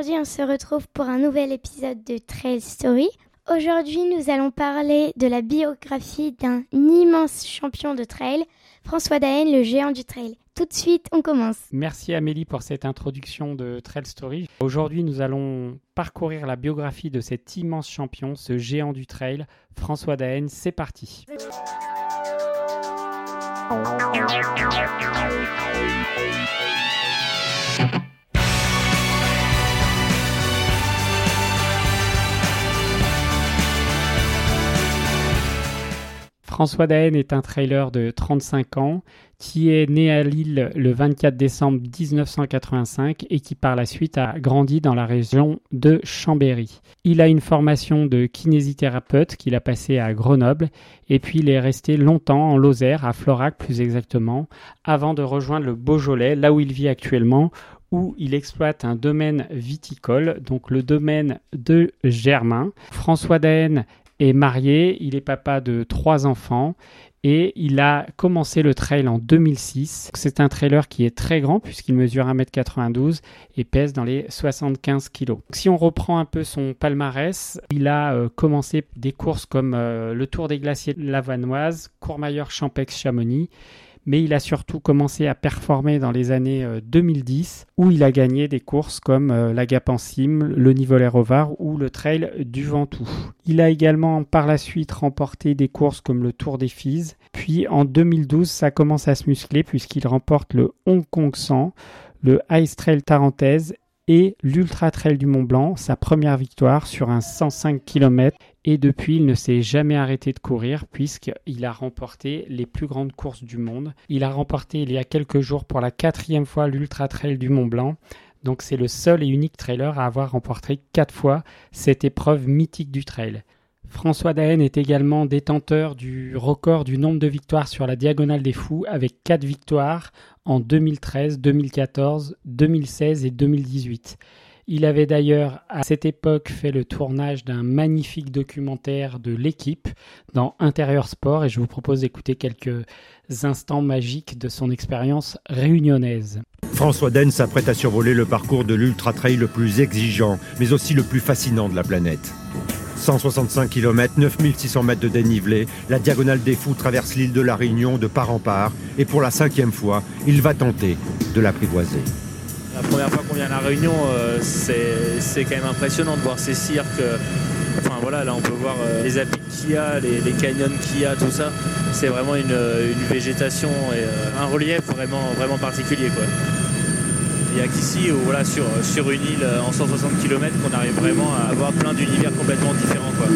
Aujourd'hui on se retrouve pour un nouvel épisode de Trail Story. Aujourd'hui nous allons parler de la biographie d'un immense champion de trail, François Daen, le géant du trail. Tout de suite, on commence. Merci Amélie pour cette introduction de Trail Story. Aujourd'hui nous allons parcourir la biographie de cet immense champion, ce géant du trail, François Daen. C'est parti. François Daen est un trailer de 35 ans qui est né à Lille le 24 décembre 1985 et qui par la suite a grandi dans la région de Chambéry. Il a une formation de kinésithérapeute qu'il a passée à Grenoble et puis il est resté longtemps en Lozère, à Florac plus exactement, avant de rejoindre le Beaujolais, là où il vit actuellement, où il exploite un domaine viticole, donc le domaine de Germain. François Daen est marié, il est papa de trois enfants et il a commencé le trail en 2006. C'est un trailer qui est très grand puisqu'il mesure 1m92 et pèse dans les 75 kg. Si on reprend un peu son palmarès, il a euh, commencé des courses comme euh, le Tour des Glaciers de la Vanoise, Courmayeur Champex Chamonix mais il a surtout commencé à performer dans les années 2010 euh, où il a gagné des courses comme euh, la Gap en Cime, le Nivolet Rovar ou le Trail du Ventoux. Il a également par la suite remporté des courses comme le Tour des Fises, puis en 2012 ça commence à se muscler puisqu'il remporte le Hong Kong 100, le Ice Trail Tarentaise et l'Ultra Trail du Mont Blanc, sa première victoire sur un 105 km. Et depuis, il ne s'est jamais arrêté de courir puisqu'il a remporté les plus grandes courses du monde. Il a remporté il y a quelques jours pour la quatrième fois l'Ultra Trail du Mont Blanc. Donc c'est le seul et unique trailer à avoir remporté quatre fois cette épreuve mythique du trail. François Daen est également détenteur du record du nombre de victoires sur la Diagonale des Fous avec 4 victoires en 2013, 2014, 2016 et 2018. Il avait d'ailleurs à cette époque fait le tournage d'un magnifique documentaire de l'équipe dans Intérieur Sport et je vous propose d'écouter quelques instants magiques de son expérience réunionnaise. François Daen s'apprête à survoler le parcours de l'ultra trail le plus exigeant mais aussi le plus fascinant de la planète. 165 km, 9600 mètres de dénivelé, la diagonale des fous traverse l'île de la Réunion de part en part, et pour la cinquième fois, il va tenter de l'apprivoiser. La première fois qu'on vient à la Réunion, euh, c'est quand même impressionnant de voir ces cirques. Euh, enfin voilà, là on peut voir euh, les apics qu'il y a, les, canyons qu'il y a, tout ça. C'est vraiment une, végétation et un relief vraiment, vraiment particulier. Quoi. Il n'y a qu'ici, voilà, sur, sur une île en 160 km, qu'on arrive vraiment à avoir plein d'univers complètement différents. Quoi.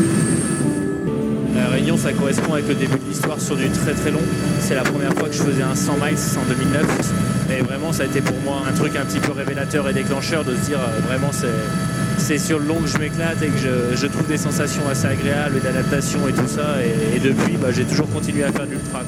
La Réunion, ça correspond avec le début de l'histoire sur du très très long. C'est la première fois que je faisais un 100 miles, en 2009. Et vraiment, ça a été pour moi un truc un petit peu révélateur et déclencheur de se dire euh, vraiment c'est sur le long que je m'éclate et que je, trouve des sensations assez agréables et d'adaptation et tout ça. Et, depuis, bah, j'ai toujours continué à faire de l'ultra.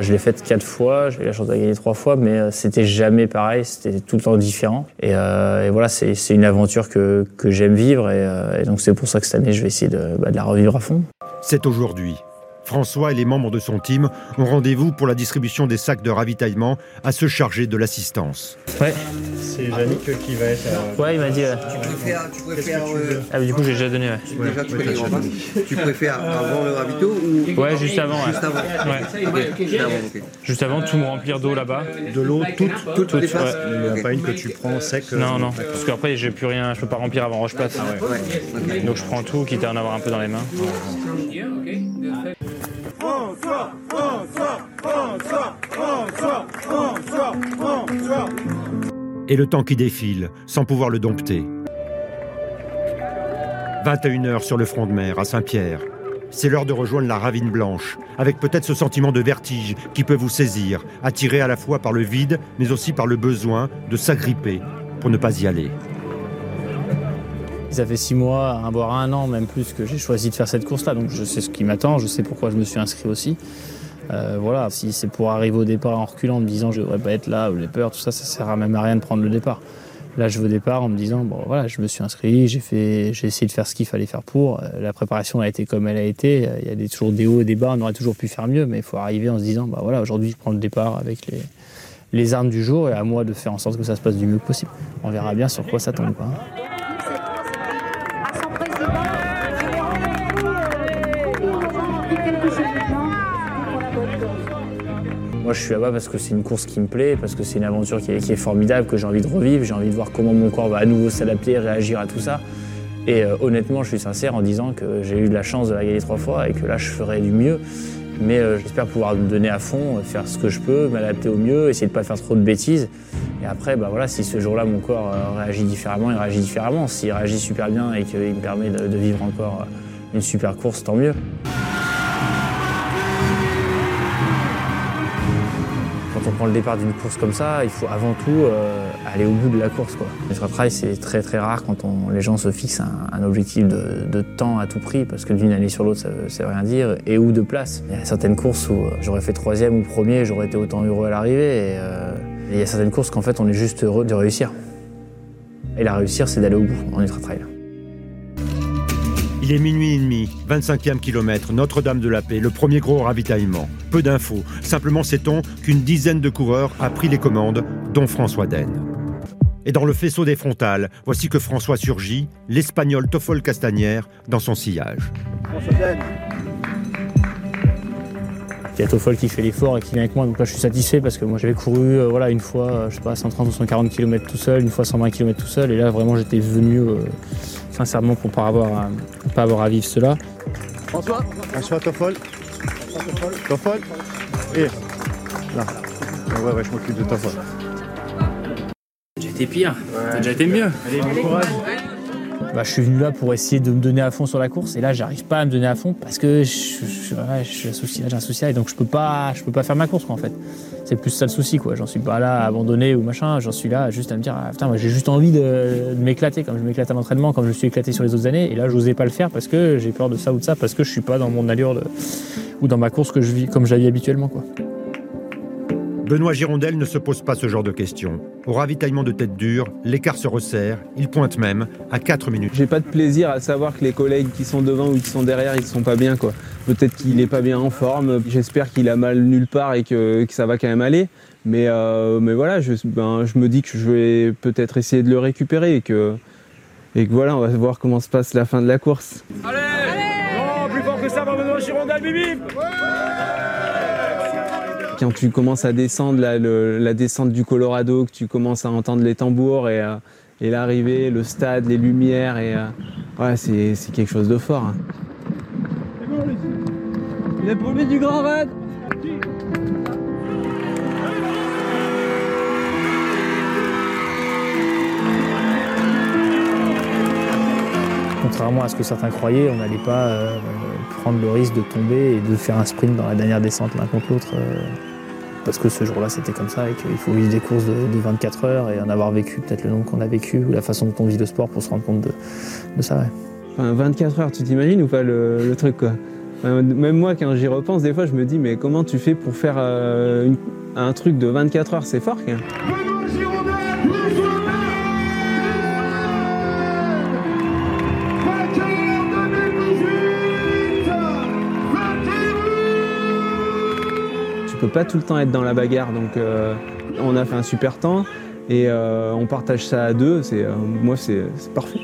Je l'ai faite quatre fois, j'ai eu la chance de gagner trois fois, mais euh, c'était jamais pareil, c'était tout le temps différent. Et, euh, voilà, c'est une aventure que, j'aime vivre, et, donc c'est pour ça que cette année, je vais essayer de, bah, de la revivre à fond. C'est aujourd'hui. François et les membres de son team ont rendez-vous pour la distribution des sacs de ravitaillement à se charger de l'assistance. Ouais. C'est Yannick qui va être. Euh, ouais, il m'a dit. Tu préfères. Tu préfères euh, Ah, mais du coup, j'ai déjà donné. Ouais. Déjà, tu, ouais, tu préfères avant le ravito ou. Ouais, juste avant. Juste avant. Ouais. Juste avant, Juste avant, tout me remplir d'eau là-bas. De l'eau, toute, toute, toute, Il n'y a pas une que tu prends sec. Euh, non, non. Parce qu'après, j'ai plus rien. Je peux pas remplir avant Roche-Plate. Ah, ouais. Donc, je prends tout, quitte à en avoir un peu dans les mains. Et le temps qui défile, sans pouvoir le dompter. 21h sur le front de mer, à Saint-Pierre. c'est l'heure de rejoindre la ravine blanche, avec peut-être ce sentiment de vertige qui peut vous saisir, attiré à la fois par le vide, mais aussi par le besoin de s'agripper pour ne pas y aller. Ça fait six mois, voire un an, même plus, que j'ai choisi de faire cette course-là. Donc je sais ce qui m'attend, je sais pourquoi je me suis inscrit aussi. Euh, voilà, si c'est pour arriver au départ en reculant, en me disant je devrais pas être là, ou j'ai peur, tout ça, ça sert à même à rien de prendre le départ. Là, je veux départ en me disant bon voilà, je me suis inscrit, j'ai fait, j'ai essayé de faire ce qu'il fallait faire pour. Euh, la préparation a été comme elle a été. Il y a toujours des hauts et des bas, on aurait toujours pu faire mieux, mais il faut arriver en se disant bah voilà, aujourd'hui je prends le départ avec les, les armes du jour et à moi de faire en sorte que ça se passe du mieux possible. On verra bien sur quoi ça tombe. Je suis là-bas parce que c'est une course qui me plaît, parce que c'est une aventure qui est, formidable, que j'ai envie de revivre. J'ai envie de voir comment mon corps va à nouveau s'adapter, réagir à tout ça. Et euh, honnêtement, je suis sincère en disant que j'ai eu de la chance de la gagner trois fois et que là, je ferai du mieux. Mais euh, j'espère pouvoir me donner à fond, faire ce que je peux, m'adapter au mieux, essayer de ne pas faire trop de bêtises. Et après, bah voilà, si ce jour-là, mon corps euh, réagit différemment, il réagit différemment. S'il réagit super bien et qu'il me permet de vivre encore une super course, tant mieux. Prend le départ d'une course comme ça, il faut avant tout euh, aller au bout de la course. Quoi. Le trail, c'est très très rare quand les gens se fixent un, objectif de, temps à tout prix, parce que d'une année sur l'autre, ça ne veut rien dire, et ou de place. Il y a certaines courses où euh, j'aurais fait troisième ou premier, j'aurais été autant heureux à l'arrivée, euh, il y a certaines courses qu'en fait, on est juste heureux de réussir. Et la réussir, c'est d'aller au bout en ultra trail. Il est minuit et demi, 25e kilomètre, Notre-Dame de la Paix, le premier gros ravitaillement. Peu d'infos, simplement sait-on qu'une dizaine de coureurs a pris les commandes, dont François Denne. Et dans le faisceau des frontales, voici que François surgit, l'Espagnol Toffol Castagnère, dans son sillage. François Il y a Toffol qui fait l'effort et qui vient avec moi, donc là je suis satisfait parce que moi j'avais couru euh, voilà, une fois, euh, je sais pas, 130 ou 140 km tout seul, une fois 120 km tout seul, et là vraiment j'étais venu euh, sincèrement pour pas avoir à, pas avoir à vivre cela. François François Toffol Toffol Et là. Ouais, ouais, je m'occupe de Toffol. J'ai été pire, t'as déjà été mieux. Allez, bon courage. Bah, je suis venu là pour essayer de me donner à fond sur la course et là j'arrive pas à me donner à fond parce que j'ai un souci et donc je peux pas, peux pas faire ma course quoi, en fait. C'est plus ça le souci quoi. J'en suis pas là à abandonner ou machin. J'en suis là juste à me dire ah, putain j'ai juste envie de, m'éclater comme je m'éclate à l'entraînement, comme je suis éclaté sur les autres années et là j'osais pas le faire parce que j'ai peur de ça ou de ça parce que je suis pas dans mon allure ou dans ma course que je vis comme j'avais habituellement quoi. Benoît Girondel ne se pose pas ce genre de questions. Au ravitaillement de tête dure, l'écart se resserre, il pointe même à 4 minutes. J'ai pas de plaisir à savoir que les collègues qui sont devant ou qui sont derrière, ils sont pas bien quoi. Peut-être qu'il est pas bien en forme, j'espère qu'il a mal nulle part et que, ça va quand même aller. Mais, euh, mais voilà, je, ben, je me dis que je vais peut-être essayer de le récupérer et que, et que voilà, on va voir comment se passe la fin de la course. Allez, Allez plus fort que ça, Benoît Girondel, bim quand tu commences à descendre la, descente du Colorado, que tu commences à entendre les tambours et, euh, l'arrivée, le stade, les lumières, et euh, ouais, c'est, quelque chose de fort. Hein. Les premiers du Grand Raid Contrairement à ce que certains croyaient, on n'allait pas euh, prendre le risque de tomber et de faire un sprint dans la dernière descente l'un contre l'autre. Euh, parce que ce jour-là, c'était comme ça et qu'il faut vivre des courses de, 24 heures et en avoir vécu peut-être le nombre qu'on a vécu ou la façon dont on vit le sport pour se rendre compte de, ça. Ouais. Enfin, 24 heures, tu t'imagines ou pas le, truc quoi? Même moi, quand j'y repense, des fois, je me dis, mais comment tu fais pour faire euh, un truc de 24 heures? C'est fort pas tout le temps être dans la bagarre. Donc euh, on a fait un super temps et euh, on partage ça à deux. C'est, euh, moi, c'est parfait.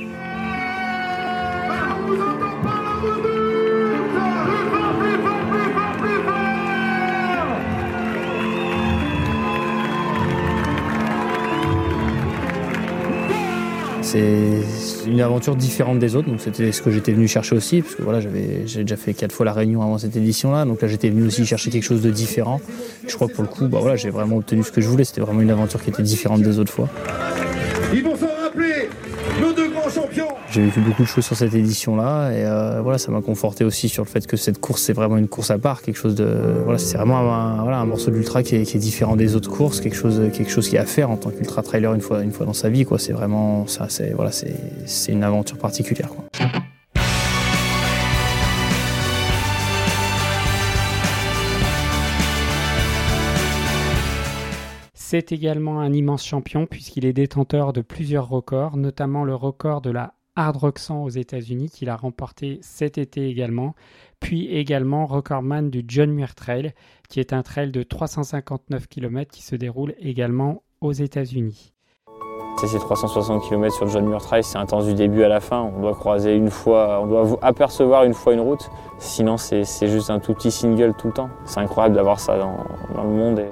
C'est une aventure différente des autres, donc c'était ce que j'étais venu chercher aussi, parce que voilà, j'avais j'ai déjà fait quatre fois la Réunion avant cette édition-là, donc là j'étais venu aussi chercher quelque chose de différent. Je crois que pour le coup, bah voilà, j'ai vraiment obtenu ce que je voulais. C'était vraiment une aventure qui était différente des autres fois. J'ai vécu beaucoup de choses sur cette édition-là et euh, voilà, ça m'a conforté aussi sur le fait que cette course c'est vraiment une course à part, quelque chose de voilà, c'est vraiment un, voilà, un morceau d'ultra qui, qui est, différent des autres courses, quelque chose quelque chose qui a à faire en tant qu'ultra trailer une fois une fois dans sa vie quoi. C'est vraiment ça, c'est voilà, c'est une aventure particulière. C'est également un immense champion puisqu'il est détenteur de plusieurs records, notamment le record de la Hard Rock 100 aux États-Unis qu'il a remporté cet été également, puis également recordman du John Muir Trail qui est un trail de 359 km qui se déroule également aux États-Unis. C'est 360 km sur le John Muir Trail, c'est intense du début à la fin. On doit croiser une fois, on doit apercevoir une fois une route. Sinon, c'est juste un tout petit single tout le temps. C'est incroyable d'avoir ça dans, le monde. Et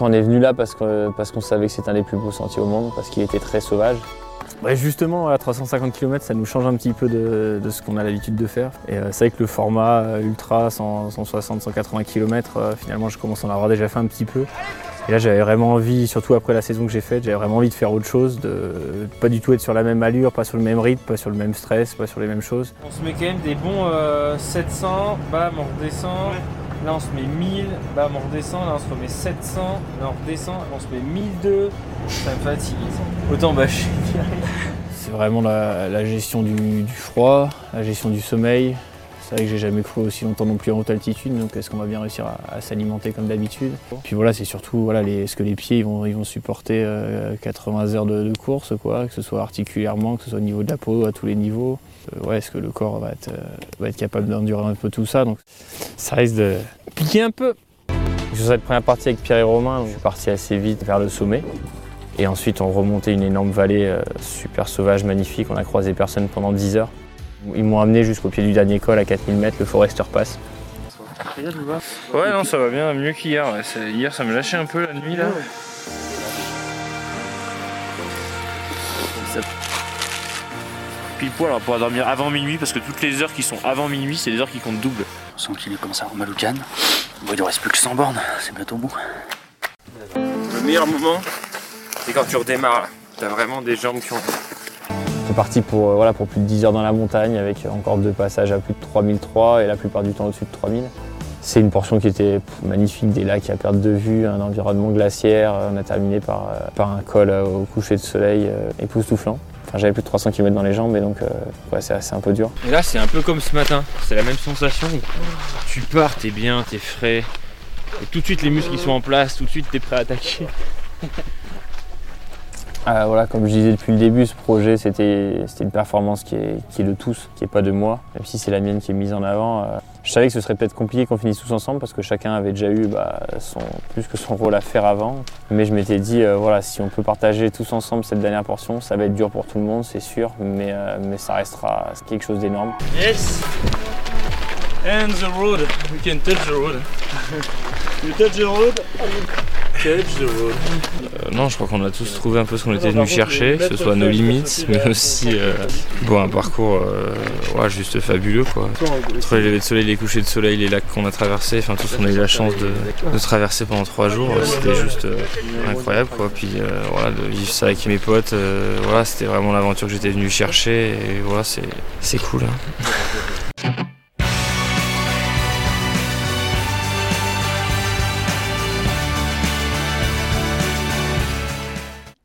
on est venu là parce qu'on parce qu'on savait que c'était un des plus beaux sentiers au monde, parce qu'il était très sauvage. Justement, à 350 km, ça nous change un petit peu de, de ce qu'on a l'habitude de faire. Et euh, c'est vrai que le format euh, ultra 160-180 km, euh, finalement, je commence à en avoir déjà fait un petit peu. Et là, j'avais vraiment envie, surtout après la saison que j'ai faite, j'avais vraiment envie de faire autre chose, de pas du tout être sur la même allure, pas sur le même rythme, pas sur le même stress, pas sur les mêmes choses. On se met quand même des bons 700, bam, on redescend. Là on se met 1000, bam on redescend, là on se remet 700, là on redescend, on se met 1002, ça me fatigue. Autant bâcher. C'est vraiment la, gestion du, froid, la gestion du sommeil. C'est vrai que j'ai jamais cru aussi longtemps non plus en haute altitude, donc est-ce qu'on va bien réussir à, s'alimenter comme d'habitude? Puis voilà, c'est surtout voilà, ce que les pieds vont, ils vont supporter euh, 80 heures de, course, quoi, que ce soit articulairement, que ce soit au niveau de la peau, à tous les niveaux. Euh, ouais, est-ce que le corps va être, euh, va être capable d'endurer un peu tout ça? Donc ça risque de piquer un peu. Sur cette première partie avec Pierre et Romain, je suis parti assez vite vers le sommet. Et ensuite, on remontait une énorme vallée euh, super sauvage, magnifique. On a croisé personne pendant 10 heures. Ils m'ont amené jusqu'au pied du dernier col à 4000 mètres, le Forester Pass. Ouais, non, ça va bien, mieux qu'hier. Ouais. Hier, ça me lâchait un peu la nuit là. Pile poil, on pourra dormir avant minuit parce que toutes les heures qui sont avant minuit, c'est des heures qui comptent double. On sent qu'il est comme ça en Maloucan. Bon, il ne reste plus que 100 bornes, c'est bientôt bon. Le meilleur moment, c'est quand tu redémarres. T'as vraiment des jambes qui ont. Parti pour, euh, voilà, pour plus de 10 heures dans la montagne avec encore deux passages à plus de 3003 et la plupart du temps au-dessus de 3000. C'est une portion qui était magnifique, des lacs à perte de vue, un environnement glaciaire. On a terminé par, par un col au coucher de soleil époustouflant. Enfin, j'avais plus de 300 km dans les jambes et donc euh, ouais, c'est un peu dur. Et là, c'est un peu comme ce matin. C'est la même sensation. Tu pars, t'es bien, t'es frais. Et tout de suite, les muscles ils sont en place. Tout de suite, t'es prêt à attaquer. Euh, voilà, comme je disais depuis le début, ce projet c'était une performance qui est, qui est, de tous, qui n'est pas de moi, même si c'est la mienne qui est mise en avant. Euh, je savais que ce serait peut-être compliqué qu'on finisse tous ensemble parce que chacun avait déjà eu bah, son, plus que son rôle à faire avant. Mais je m'étais dit, euh, voilà, si on peut partager tous ensemble cette dernière portion, ça va être dur pour tout le monde, c'est sûr, mais, euh, mais ça restera quelque chose d'énorme. Yes! And the road, we can touch the road. you touch the road? Euh, non, je crois qu'on a tous trouvé un peu ce qu'on était venu chercher, que ce soit nos limites, mais aussi euh, bon, un parcours euh, ouais, juste fabuleux. Quoi. Entre les levées de soleil, les couchers de soleil, les lacs qu'on a traversés, enfin tout ce qu'on a eu la chance de, de traverser pendant trois jours, c'était juste incroyable. Quoi. Puis voilà, de vivre ça avec mes potes, voilà, c'était vraiment l'aventure que j'étais venu chercher et voilà, c'est cool. Hein.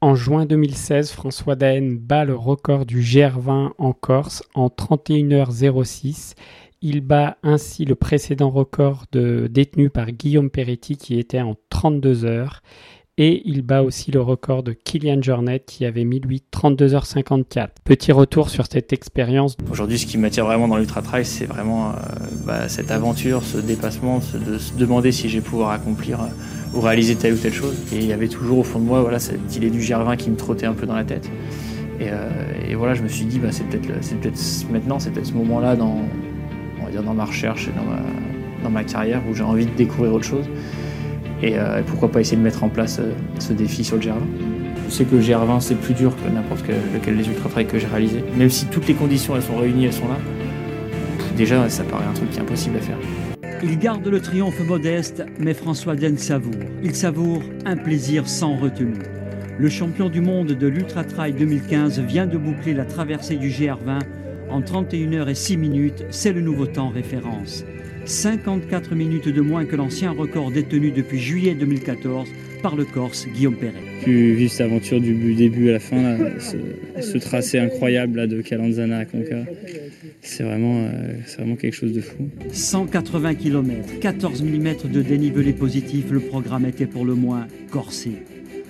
En juin 2016, François Daen bat le record du GR20 en Corse en 31h06. Il bat ainsi le précédent record détenu par Guillaume Peretti qui était en 32 heures. Et il bat aussi le record de Kylian Jornet qui avait mis lui 32h54. Petit retour sur cette expérience. Aujourd'hui, ce qui m'attire vraiment dans l'ultra trail, c'est vraiment euh, bah, cette aventure, ce dépassement, de se demander si j'ai pouvoir accomplir euh, ou réaliser telle ou telle chose. Et il y avait toujours au fond de moi voilà, cette idée du GR20 qui me trottait un peu dans la tête. Et, euh, et voilà, je me suis dit, bah, c'est peut-être peut maintenant, c'est peut-être ce moment-là dans, dans ma recherche et dans ma, dans ma carrière où j'ai envie de découvrir autre chose. Et, euh, pourquoi pas essayer de mettre en place euh, ce défi sur le GR20. Je sais que le GR20 c'est plus dur que n'importe lequel des ultra trails que j'ai réalisé. Même si toutes les conditions elles sont réunies, elles sont là. Déjà ça paraît un truc qui est impossible à faire. Il garde le triomphe modeste, mais François Den savoure. Il savoure un plaisir sans retenue. le champion du monde de l'Ultra Trail 2015 vient de boucler la traversée du GR20 en 31 heures et 6 minutes. C'est le nouveau temps référence. 54 minutes de moins que l'ancien record détenu depuis juillet 2014 par le Corse Guillaume Perret. Pu vivre cette aventure du début à la fin, là, ce, ce, tracé incroyable là, de Calanzana à Conca, c'est vraiment, euh, vraiment quelque chose de fou. 180 km, 14 mm de dénivelé positif, le programme était pour le moins corsé.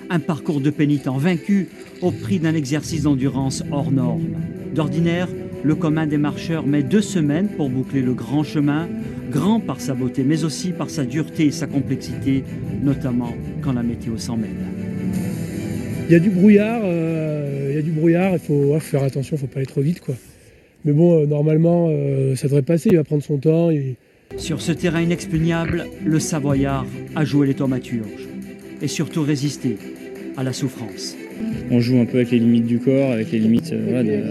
Un parcours de pénitent vaincu au prix d'un exercice d'endurance hors norme. D'ordinaire, le commun des marcheurs met deux semaines pour boucler le grand chemin, grand par sa beauté, mais aussi par sa dureté et sa complexité, notamment quand la météo s'en mêle. Il y a du brouillard, euh, il y a du brouillard, il faut, faire attention, il ne faut pas aller trop vite. quoi. Mais bon, euh, normalement, euh, ça devrait passer, il va prendre son temps. Sur ce terrain inexpugnable, le Savoyard a joué les thaumaturges et surtout résisté à la souffrance. On joue un peu avec les limites du corps, avec les limites voilà, de,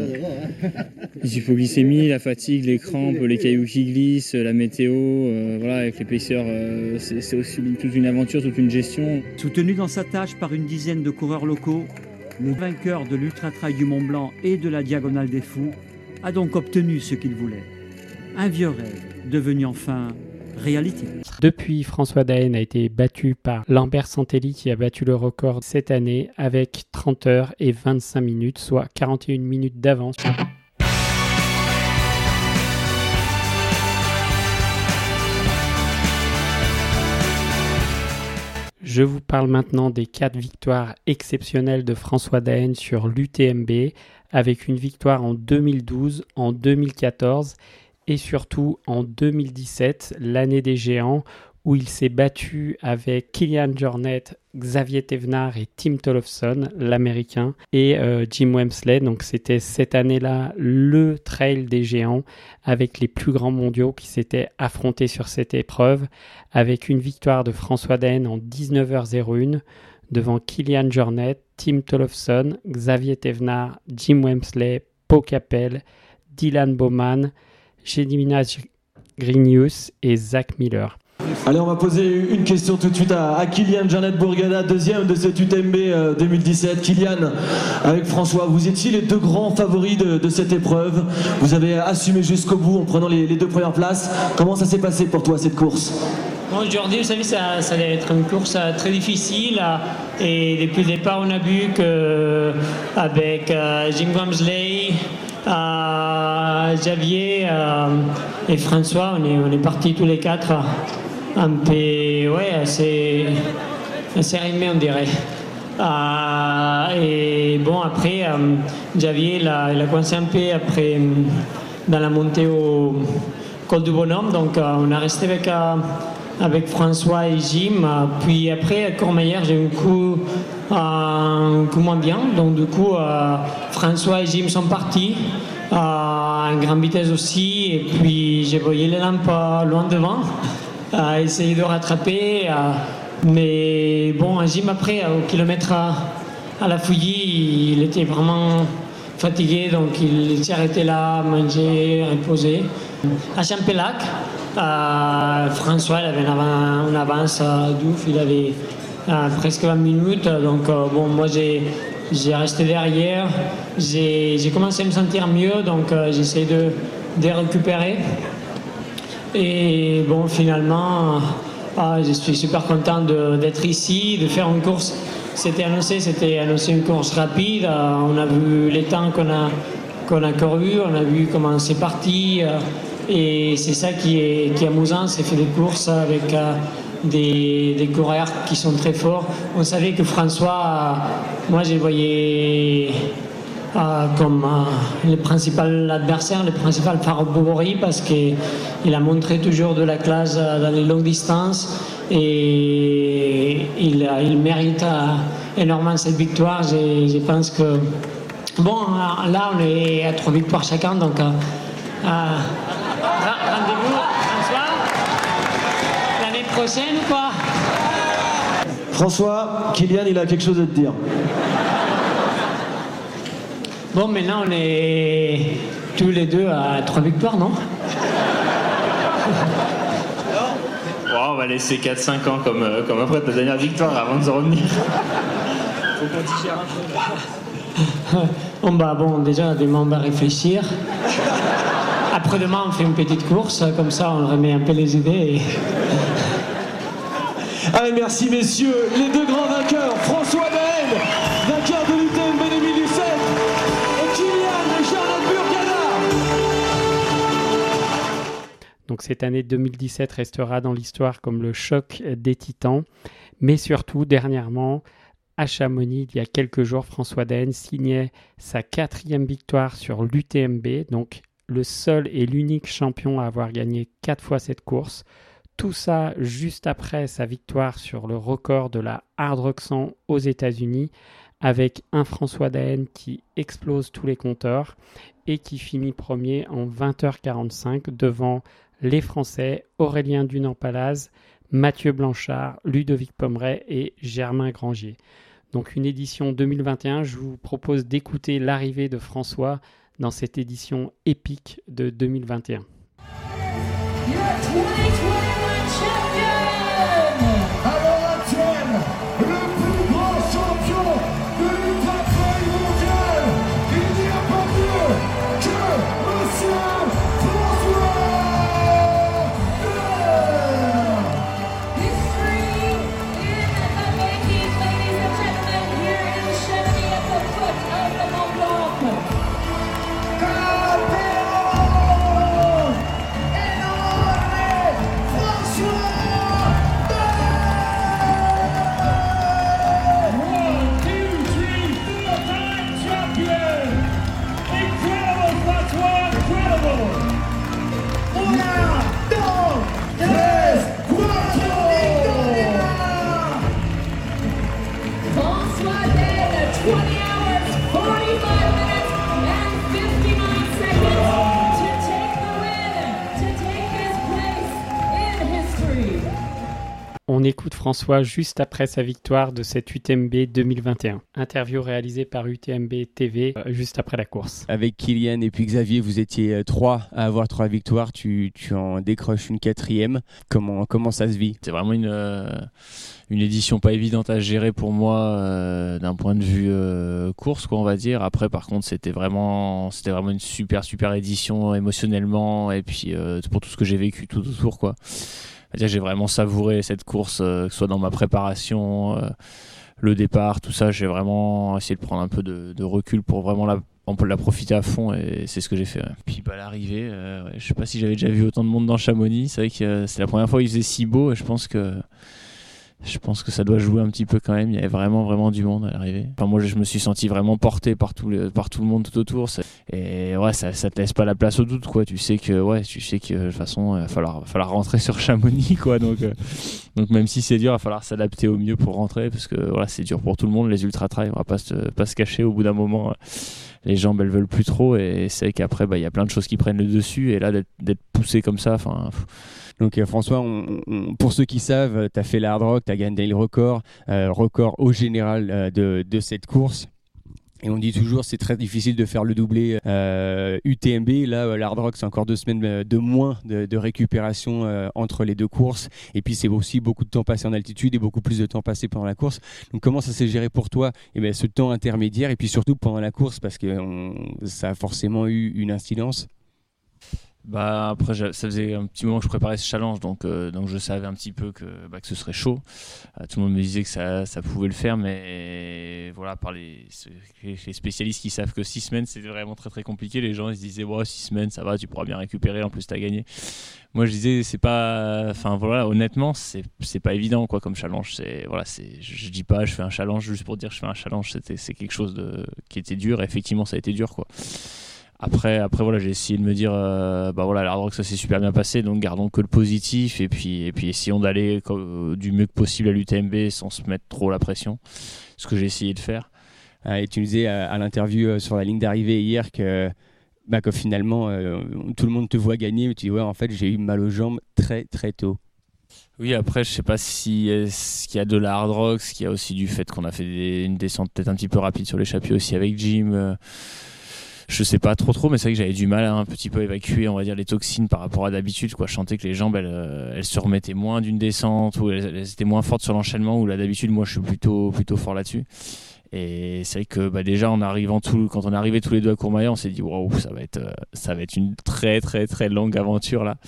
les hypoglycémies, la fatigue, les crampes, les cailloux qui glissent, la météo, euh, voilà, avec l'épaisseur, euh, c'est aussi toute une aventure, toute une gestion. Soutenu dans sa tâche par une dizaine de coureurs locaux, le vainqueur de l'Ultra Trail du Mont Blanc et de la Diagonale des Fous a donc obtenu ce qu'il voulait. Un vieux rêve devenu enfin Depuis, François Daen a été battu par Lambert Santelli qui a battu le record cette année avec 30 heures et 25 minutes, soit 41 minutes d'avance. Je vous parle maintenant des quatre victoires exceptionnelles de François Daen sur l'UTMB, avec une victoire en 2012, en 2014 et surtout en 2017, l'année des géants, où il s'est battu avec Kilian Jornet, Xavier Thévenard et Tim Tollefson, l'américain, et euh, Jim Wemsley. Donc c'était cette année-là le trail des géants avec les plus grands mondiaux qui s'étaient affrontés sur cette épreuve, avec une victoire de François Daen en 19h01 devant Kilian Jornet, Tim Tollefson, Xavier Thévenard, Jim Wemsley, Paul Capel, Dylan Bowman, Minaj Grinius et Zach Miller. Allez, on va poser une question tout de suite à, Kylian Janet Bourgada, deuxième de cette UTMB 2017. Euh, Kylian, avec François, vous étiez les deux grands favoris de, cette épreuve. Vous avez assumé jusqu'au bout en prenant les, deux premières places. Comment ça s'est passé pour toi cette course? Bon, aujourd'hui, vous savez, ça, allait être une course euh, très difficile. Euh, et depuis le départ, on a vu qu'avec Jim Wamsley, Xavier et François, on est, on partis tous les quatre un peu, ouais, assez, assez rimé, on dirait. Euh, et bon, après, euh, Xavier, il a, il a, coincé un peu après, dans la montée au col du Bonhomme. Donc, euh, on a resté avec, avec François et Jim. puis après, à Courmayeur, j'ai eu un coup, un coup moins bien. Donc, du coup, François et Jim sont partis. à grande vitesse aussi. Et puis, j'ai voyé les lampes loin devant à essayer de rattraper. mais bon, un gym après, au kilomètre à, la fouillie, il était vraiment fatigué, donc il s'est arrêté là, manger, reposer. À Champelac, François il avait une avance, d'ouf, il avait presque 20 minutes, donc euh, bon, moi j'ai resté derrière, j'ai commencé à me sentir mieux, donc euh, j'essaie de, de récupérer. Et bon, finalement, ah, je suis super content d'être ici, de faire une course. C'était annoncé, c'était annoncé une course rapide. Euh, on a vu les temps qu'on a, qu'on a couru, on a vu comment c'est parti. Euh, et c'est ça qui est, qui est amusant, c'est faire des courses avec euh, des, des, coureurs qui sont très forts. On savait que François, moi j'ai voyais comme euh, le principal adversaire, le principal favori parce qu'il a montré toujours de la classe euh, dans les longues distances et il, il mérite euh, énormément cette victoire. Je, pense que bon, là on est à trois victoires chacun donc rendez-vous François l'année prochaine quoi. François, Kylian, il a quelque chose à te dire. Bon, maintenant on est tous les deux à trois victoires, non? On va laisser 4-5 ans comme, euh, comme après ta dernière victoire avant de se revenir. faut qu'on digère un peu. bon, bah, bon, déjà, demain, on va réfléchir. Après-demain, on fait une petite course, comme ça, on remet un peu les idées. Et... Allez, merci messieurs, les deux grands vainqueurs, François Daen, vainqueur de l'UTMB 2017, et Kylian Charlotte Burgana. Donc cette année 2017 restera dans l'histoire comme le choc des titans, mais surtout dernièrement, à Chamonix, il y a quelques jours, François Daen signait sa quatrième victoire sur l'UTMB, donc le seul et l'unique champion à avoir gagné quatre fois cette course. Tout ça juste après sa victoire sur le record de la Hard Rock 100 aux États-Unis, avec un François Daen qui explose tous les compteurs et qui finit premier en 20h45 devant les Français Aurélien Dunan-Palaz, Mathieu Blanchard, Ludovic Pomeray et Germain Grangier. Donc une édition 2021, je vous propose d'écouter l'arrivée de François dans cette édition épique de 2021. François juste après sa victoire de cette UTMB 2021. Interview réalisée par UTMB TV euh, juste après la course. Avec Kylian et puis Xavier, vous étiez euh, trois à avoir trois victoires. Tu, tu en décroches une quatrième. Comment, comment ça se vit? C'est vraiment une, euh, une édition pas évidente à gérer pour moi euh, d'un point de vue euh, course, quoi, on va dire. Après, par contre, c'était vraiment, c'était vraiment une super, super édition émotionnellement et puis euh, pour tout ce que j'ai vécu tout autour, quoi j'ai vraiment savouré cette course, euh, que ce soit dans ma préparation, euh, le départ, tout ça. J'ai vraiment essayé de prendre un peu de, recul pour vraiment la, on peut la profiter à fond et c'est ce que j'ai fait. Puis bah, l'arrivée, euh, ouais, je sais pas si j'avais déjà vu autant de monde dans Chamonix. C'est vrai que euh, c'est la première fois qu'il faisait si beau et je pense que je pense que ça doit jouer un petit peu quand même. Il y avait vraiment, vraiment du monde à l'arrivée. Enfin, moi, je me suis senti vraiment porté par tout le, par tout le monde tout autour. Et ouais, ça, ça te laisse pas la place au doute, quoi. Tu sais que, ouais, tu sais que de toute façon, il va falloir, falloir rentrer sur Chamonix, quoi. Donc, euh, donc même si c'est dur, il va falloir s'adapter au mieux pour rentrer parce que voilà, c'est dur pour tout le monde. Les ultra trail, on va pas se, pas se cacher. Au bout d'un moment, les jambes, elles veulent plus trop. Et c'est vrai qu'après, bah, il y a plein de choses qui prennent le dessus. Et là, d'être poussé comme ça, enfin. Donc euh, François, pour ceux qui savent, tu as fait l'hard rock, tu as gagné le record, euh, record au général euh, de, de, cette course. Et on dit toujours c'est très difficile de faire le doublé euh, UTMB. Là, l'hard rock, c'est encore deux semaines de moins de, récupération euh, entre les deux courses. Et puis c'est aussi beaucoup de temps passé en altitude et beaucoup plus de temps passé pendant la course. Donc comment ça s'est géré pour toi eh bien, ce temps intermédiaire et puis surtout pendant la course? Parce que ça a forcément eu une incidence. Bah après ça faisait un petit moment que je préparais ce challenge donc euh, donc je savais un petit peu que bah, que ce serait chaud. Euh, tout le monde me disait que ça, ça pouvait le faire mais voilà par les, les spécialistes qui savent que six semaines c'est vraiment très très compliqué. Les gens ils se disaient ouais six semaines ça va tu pourras bien récupérer en plus t'as gagné. Moi je disais c'est pas enfin voilà honnêtement c'est pas évident quoi comme challenge c'est voilà c'est je, je, dis pas je fais un challenge juste pour dire je fais un challenge c'était c'est quelque chose de qui était dur et effectivement ça a été dur quoi. Après, après voilà, j'ai essayé de me dire, euh, bah voilà, l'hard rock ça s'est super bien passé, donc gardons que le positif et puis et puis essayons d'aller du mieux que possible à l'UTMB sans se mettre trop la pression. Ce que j'ai essayé de faire. Ah, et tu nous disais à, à l'interview sur la ligne d'arrivée hier que bah, que finalement euh, tout le monde te voit gagner, mais tu dis ouais en fait j'ai eu mal aux jambes très très tôt. Oui, après, je sais pas si ce qu'il y a de la hard rock, ce qu'il y a aussi du fait qu'on a fait des, une descente peut-être un petit peu rapide sur l'échappée aussi avec Jim. Euh, je sais pas trop trop, mais c'est vrai que j'avais du mal à un petit peu évacuer, on va dire, les toxines par rapport à d'habitude. Quoi. Je sentais que les jambes, elles, euh, elles se remettaient moins d'une descente, ou elles, étaient moins fortes sur l'enchaînement, où là d'habitude, moi, je suis plutôt, plutôt fort là-dessus. Et c'est vrai que bah, déjà, en arrivant tout, quand on est arrivé tous les deux à Courmayeur, on s'est dit waouh, ça va être, euh, ça va être une très très très longue aventure là.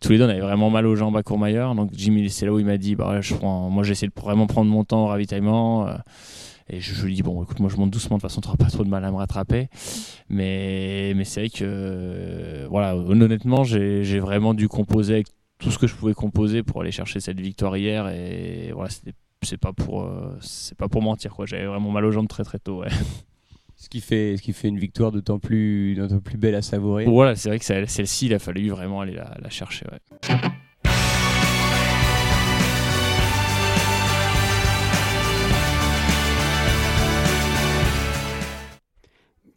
Tous les deux, on avait vraiment mal aux jambes à Courmayeur. Donc Jimmy, c'est là où il m'a dit, bah, je prends, moi, j'essaie de vraiment prendre mon temps au ravitaillement. Euh, et je, lui dis, bon, écoute, moi je monte doucement, de toute façon, tu n'auras pas trop de mal à me rattraper. Mais, mais c'est vrai que, voilà, honnêtement, j'ai vraiment dû composer avec tout ce que je pouvais composer pour aller chercher cette victoire hier. Et voilà, c'est pas pour euh, c'est pas pour mentir quoi j'avais vraiment mal aux jambes très très tôt ouais. ce qui fait ce qui fait une victoire d'autant plus plus belle à savourer voilà c'est vrai que celle-ci il a fallu vraiment aller la, la chercher ouais.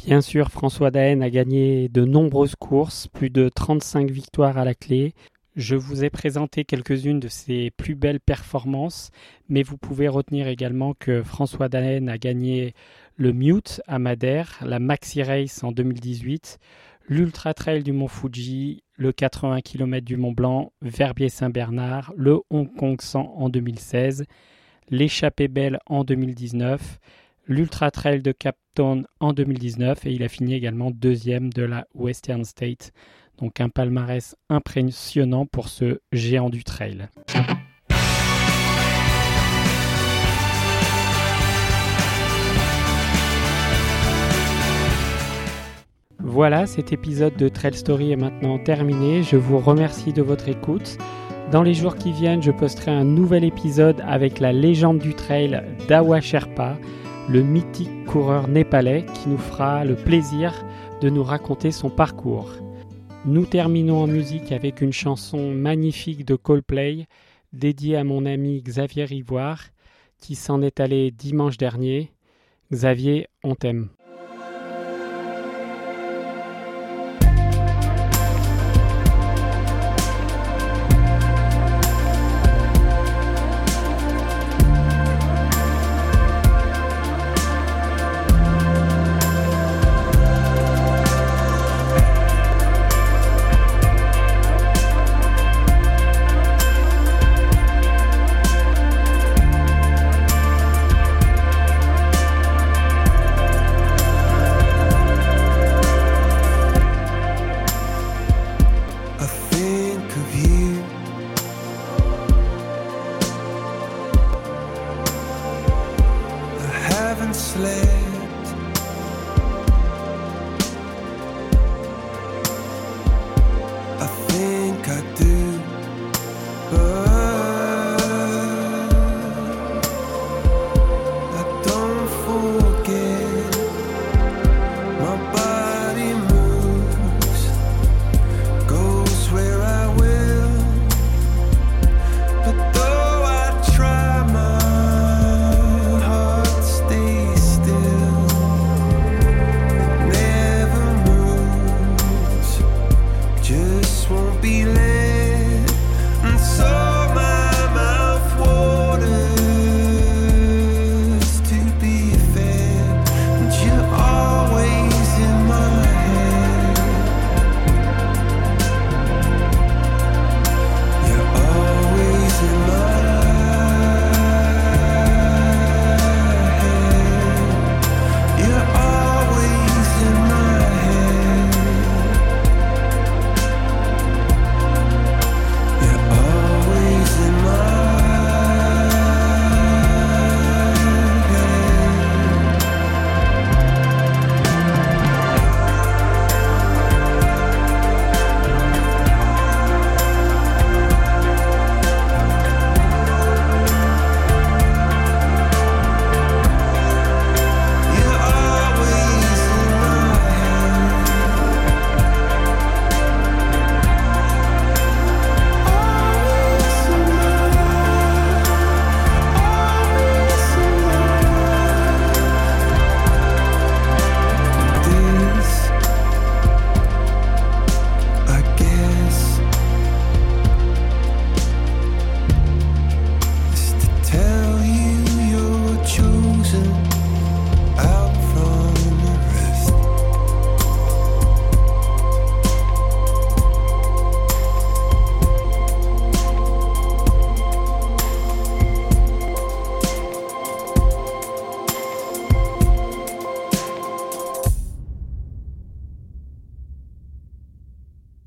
Bien sûr, François Daen a gagné de nombreuses courses, plus de 35 victoires à la clé. Je vous ai présenté quelques-unes de ses plus belles performances, mais vous pouvez retenir également que François Daen a gagné le Mute à Madère, la Maxi Race en 2018, l'Ultra Trail du Mont Fuji, le 80 km du Mont Blanc, Verbier-Saint-Bernard, le Hong Kong 100 en 2016, l'échappée belle en 2019, l'Ultra Trail de Cap En 2019 et il a fini également deuxième de la Western State. Donc un palmarès impressionnant pour ce géant du trail. Voilà, cet épisode de Trail Story est maintenant terminé. Je vous remercie de votre écoute. Dans les jours qui viennent, je posterai un nouvel épisode avec la légende du trail d'Awa Sherpa le mythique coureur népalais qui nous fera le plaisir de nous raconter son parcours. Nous terminons en musique avec une chanson magnifique de Coldplay dédiée à mon ami Xavier Ivoire qui s'en est allé dimanche dernier. Xavier, on t'aime.